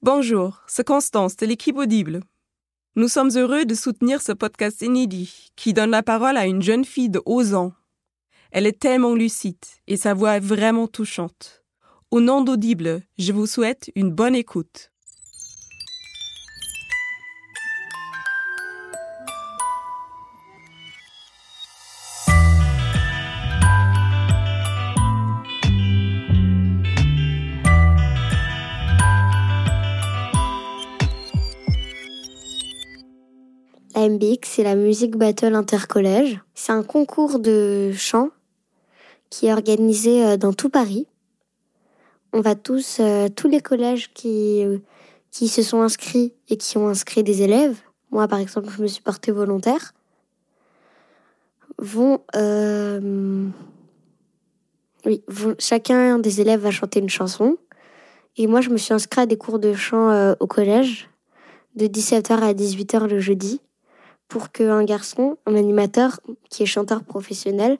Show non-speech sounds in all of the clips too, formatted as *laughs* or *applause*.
Bonjour, c'est Constance de l'équipe Audible. Nous sommes heureux de soutenir ce podcast inédit qui donne la parole à une jeune fille de 11 ans. Elle est tellement lucide et sa voix est vraiment touchante. Au nom d'Audible, je vous souhaite une bonne écoute. C'est la Music Battle Intercollège. C'est un concours de chant qui est organisé euh, dans tout Paris. On va tous, euh, tous les collèges qui, euh, qui se sont inscrits et qui ont inscrit des élèves, moi par exemple je me suis portée volontaire, vont, oui, chacun des élèves va chanter une chanson. Et moi je me suis inscrite à des cours de chant au collège de 17h à 18h le jeudi pour qu'un garçon, un animateur qui est chanteur professionnel,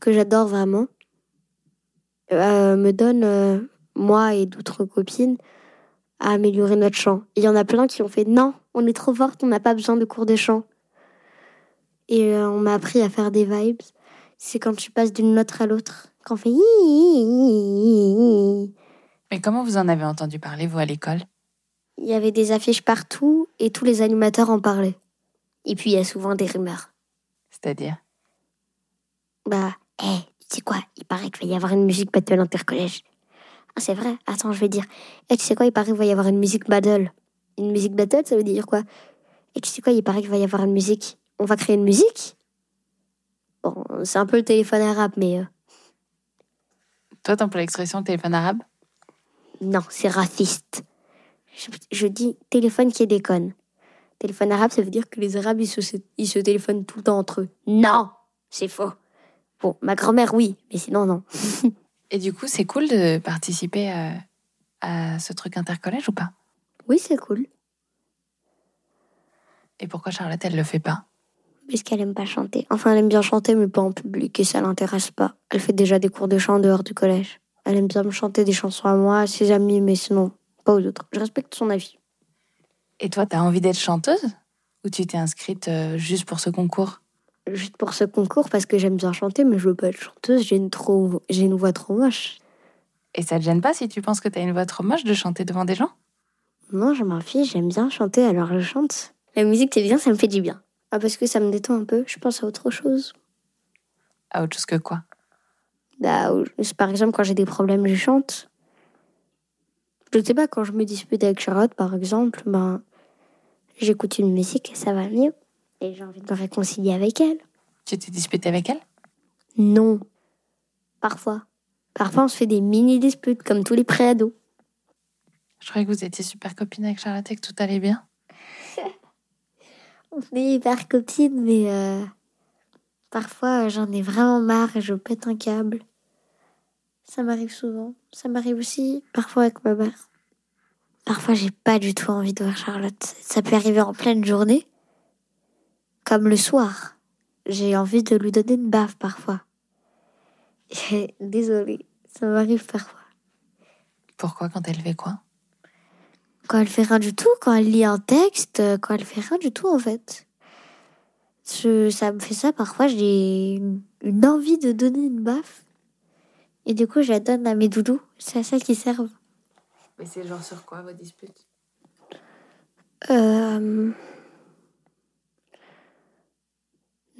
que j'adore vraiment, euh, me donne, euh, moi et d'autres copines, à améliorer notre chant. Il y en a plein qui ont fait non, on est trop forte, on n'a pas besoin de cours de chant. Et euh, on m'a appris à faire des vibes. C'est quand tu passes d'une note à l'autre, qu'on fait. Il Mais comment vous en avez entendu parler, vous, à l'école? Y avait des affiches partout et tous les animateurs en parlaient. Et puis il y a souvent des rumeurs. C'est-à-dire? Bah, hé, tu sais quoi? Il paraît qu'il va y avoir une musique battle intercollège. Ah, c'est vrai? Attends, je vais dire. Eh, tu sais quoi? Il paraît qu'il va y avoir une musique battle. Une musique battle, ça veut dire quoi? Et tu sais quoi? Il paraît qu'il va y avoir une musique. On va créer une musique? Bon, c'est un peu le téléphone arabe, mais euh, Toi, t'emploies l'expression téléphone arabe? Non, c'est raciste. Je, je dis téléphone qui déconne. Téléphone arabe, ça veut dire que les Arabes, ils se, ils se téléphonent tout le temps entre eux. Non C'est faux. Bon, ma grand-mère, oui, mais sinon, non. *laughs* Et du coup, c'est cool de participer à, à ce truc intercollège ou pas? Oui, c'est cool. Et pourquoi Charlotte, elle le fait pas? Puisqu'elle aime pas chanter. Enfin, elle aime bien chanter, mais pas en public, et ça l'intéresse pas. Elle fait déjà des cours de chant en dehors du collège. Elle aime bien me chanter des chansons à moi, à ses amis, mais sinon, pas aux autres. Je respecte son avis. Et toi, t'as envie d'être chanteuse Ou tu t'es inscrite euh, juste pour ce concours? Juste pour ce concours, parce que j'aime bien chanter, mais je veux pas être chanteuse, j'ai une, trop... j'ai une voix trop moche. Et ça te gêne pas si tu penses que t'as une voix trop moche de chanter devant des gens? Non, je m'en fiche, j'aime bien chanter, alors je chante. La musique, c'est bien, ça me fait du bien. Ah, parce que ça me détend un peu, je pense à autre chose. À autre chose que quoi? Bah, par exemple, quand j'ai des problèmes, je chante. Je sais pas, quand je me dispute avec Charlotte, par exemple, ben, j'écoute une musique et ça va mieux. Et j'ai envie de me réconcilier avec elle. Tu t'es disputée avec elle? Non. Parfois. Parfois, on se fait des mini-disputes, comme tous les préados. Je croyais que vous étiez super copine avec Charlotte et que tout allait bien. *laughs* On est hyper copines, mais euh, parfois, j'en ai vraiment marre et je pète un câble. Ça m'arrive souvent. Ça m'arrive aussi parfois avec ma mère. Parfois, j'ai pas du tout envie de voir Charlotte. Ça peut arriver en pleine journée, comme le soir. J'ai envie de lui donner une baffe parfois. *laughs* Désolée, ça m'arrive parfois. Pourquoi quand elle fait quoi? Quand elle fait rien du tout, quand elle lit un texte, euh, quand elle fait rien du tout en fait. Je, ça me fait ça parfois, j'ai une envie de donner une baffe. Et du coup, je la donne à mes doudous. C'est à ça qu'ils servent. Mais c'est genre sur quoi vos disputes? Euh...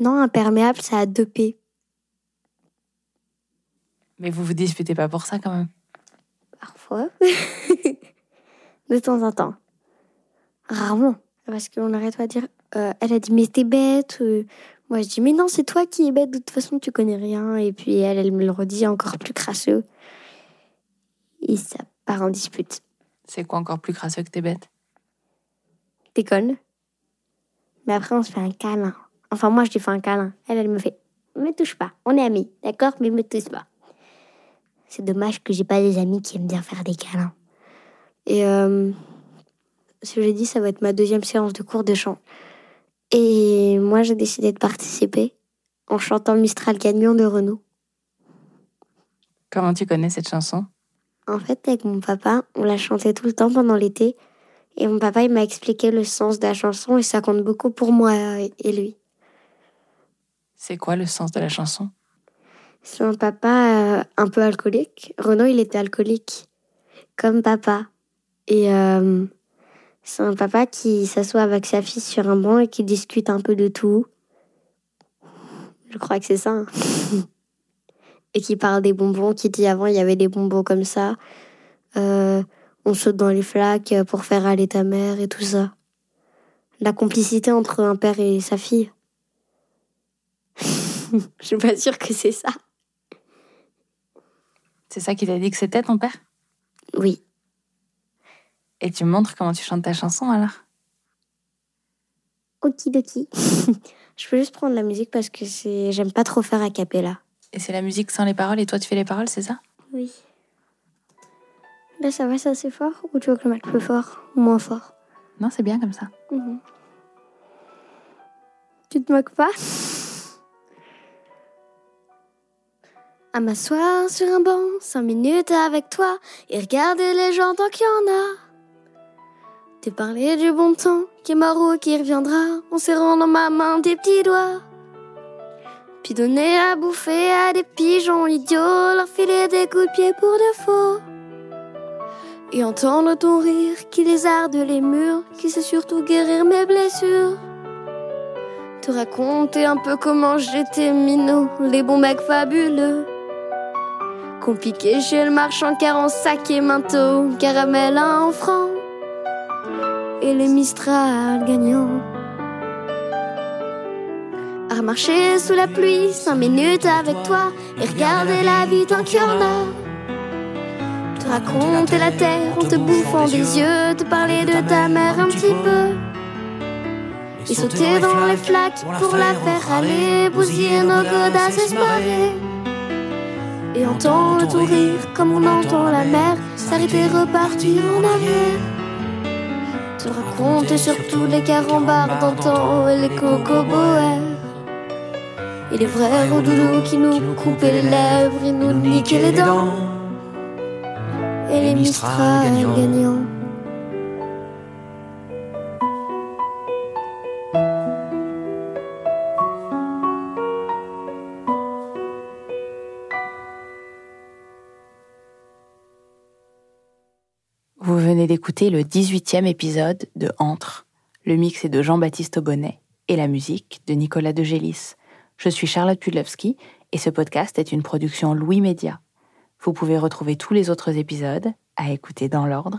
Non, imperméable, ça a deux P. Mais vous vous disputez pas pour ça quand même Parfois. *laughs* de temps en temps. Rarement. Parce qu'on arrête pas de dire, euh, elle a dit, mais t'es bête. euh. Moi, je dis, mais non, c'est toi qui es bête. De toute façon, tu connais rien. Et puis, elle, elle me le redit encore plus crasseux. Et ça part en dispute. C'est quoi encore plus crasseux que t'es bête? T'es conne Mais après, on se fait un câlin. Enfin, moi, je lui fais un câlin. Elle, elle me fait Me touche pas. On est amis, d'accord? Mais me touche pas. C'est dommage que j'ai pas des amis qui aiment bien faire des câlins. Et euh, ce jeudi, ça va être ma deuxième séance de cours de chant. Et moi, j'ai décidé de participer en chantant Mistral Gagnant de Renault. Comment tu connais cette chanson? En fait, avec mon papa, on l'a chantait tout le temps pendant l'été. Et mon papa, il m'a expliqué le sens de la chanson et ça compte beaucoup pour moi et lui. C'est quoi le sens de la chanson? C'est un papa euh, un peu alcoolique. Renaud, il était alcoolique, comme papa. Et euh, c'est un papa qui s'assoit avec sa fille sur un banc et qui discute un peu de tout. Je crois que c'est ça. hein. *laughs* et qui parle des bonbons, qui dit avant il y avait des bonbons comme ça. Euh, on saute dans les flaques pour faire aller ta mère et tout ça. La complicité entre un père et sa fille. *laughs* Je suis pas sûre que c'est ça. C'est ça qui t'a dit que c'était ton père? Oui. Et tu me montres comment tu chantes ta chanson alors Okidoki. *laughs* Je peux juste prendre la musique parce que c'est j'aime pas trop faire a cappella. Et c'est la musique sans les paroles et toi tu fais les paroles, c'est ça? Oui. Là ça va, c'est assez fort ou tu veux que je le mette plus fort ou moins fort? Non, c'est bien comme ça. Mhm. Tu te moques pas? À m'asseoir sur un banc, cinq minutes avec toi et regarder les gens tant qu'il y en a. Te parler du bon temps qui est mort ou qui reviendra en serrant dans ma main tes petits doigts. Puis donner à bouffer à des pigeons idiots, leur filer des coups de pied pour de faux. Et entendre ton rire qui lézarde les murs, qui sait surtout guérir mes blessures. Te raconter un peu comment j'étais minot, les bons mecs fabuleux. Compliqué chez le marchand car en sac et manteau, caramel à un franc. Et les Mistral gagnants. À marcher sous la pluie, cinq minutes avec toi, et regarder la vie y en a. Te raconter la terre en te bouffant des yeux, te parler de ta mère un petit peu. Et sauter dans les flaques pour la faire aller, bousiller nos godasses espoirées. Et entendre ton rire comme on entend la mer s'arrêter, repartir en arrière. Te raconter surtout les carambars d'antan et les cocoboères. Et les vrais redoulous qui nous coupaient les lèvres et nous niquaient les dents. Et les Mistral gagnants. D'écouter le 18e épisode de Entre. Le mix est de Jean-Baptiste Aubonnet et la musique de Nicolas de Gélis. Je suis Charlotte Pudlowski et ce podcast est une production Louis Média. Vous pouvez retrouver tous les autres épisodes à écouter dans l'ordre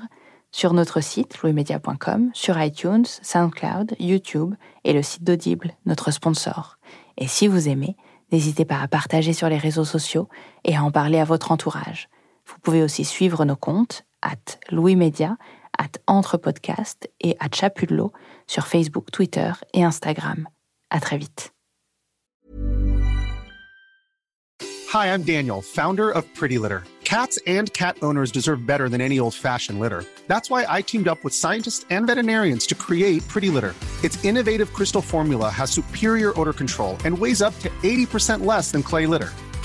sur notre site louismedia.com, sur iTunes, SoundCloud, YouTube et le site d'Audible, notre sponsor. Et si vous aimez, n'hésitez pas à partager sur les réseaux sociaux et à en parler à votre entourage. Vous pouvez aussi suivre nos comptes at Louis Média, at Entre Podcast et at Chapullo sur Facebook, Twitter et Instagram. À très vite. Hi, I'm Daniel, founder of Pretty Litter. Cats and cat owners deserve better than any old fashioned litter. That's why I teamed up with scientists and veterinarians to create Pretty Litter. Its innovative crystal formula has superior odor control and weighs up to 80% less than clay litter.